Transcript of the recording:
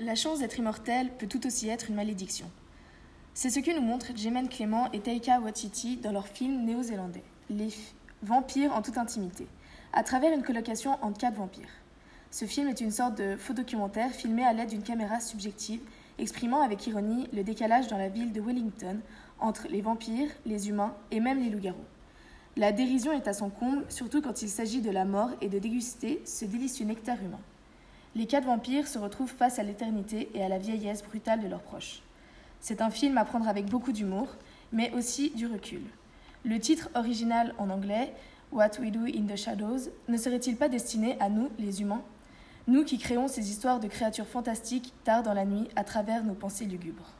La chance d'être immortel peut tout aussi être une malédiction. C'est ce que nous montrent Jemen Clément et Taika Waititi dans leur film néo-zélandais, Les Vampires en toute intimité, à travers une colocation entre quatre vampires. Ce film est une sorte de faux documentaire filmé à l'aide d'une caméra subjective, exprimant avec ironie le décalage dans la ville de Wellington entre les vampires, les humains et même les loups-garous. La dérision est à son comble, surtout quand il s'agit de la mort et de déguster ce délicieux nectar humain les quatre vampires se retrouvent face à l'éternité et à la vieillesse brutale de leurs proches. C'est un film à prendre avec beaucoup d'humour, mais aussi du recul. Le titre original en anglais, What We Do in the Shadows, ne serait-il pas destiné à nous, les humains? Nous qui créons ces histoires de créatures fantastiques tard dans la nuit à travers nos pensées lugubres.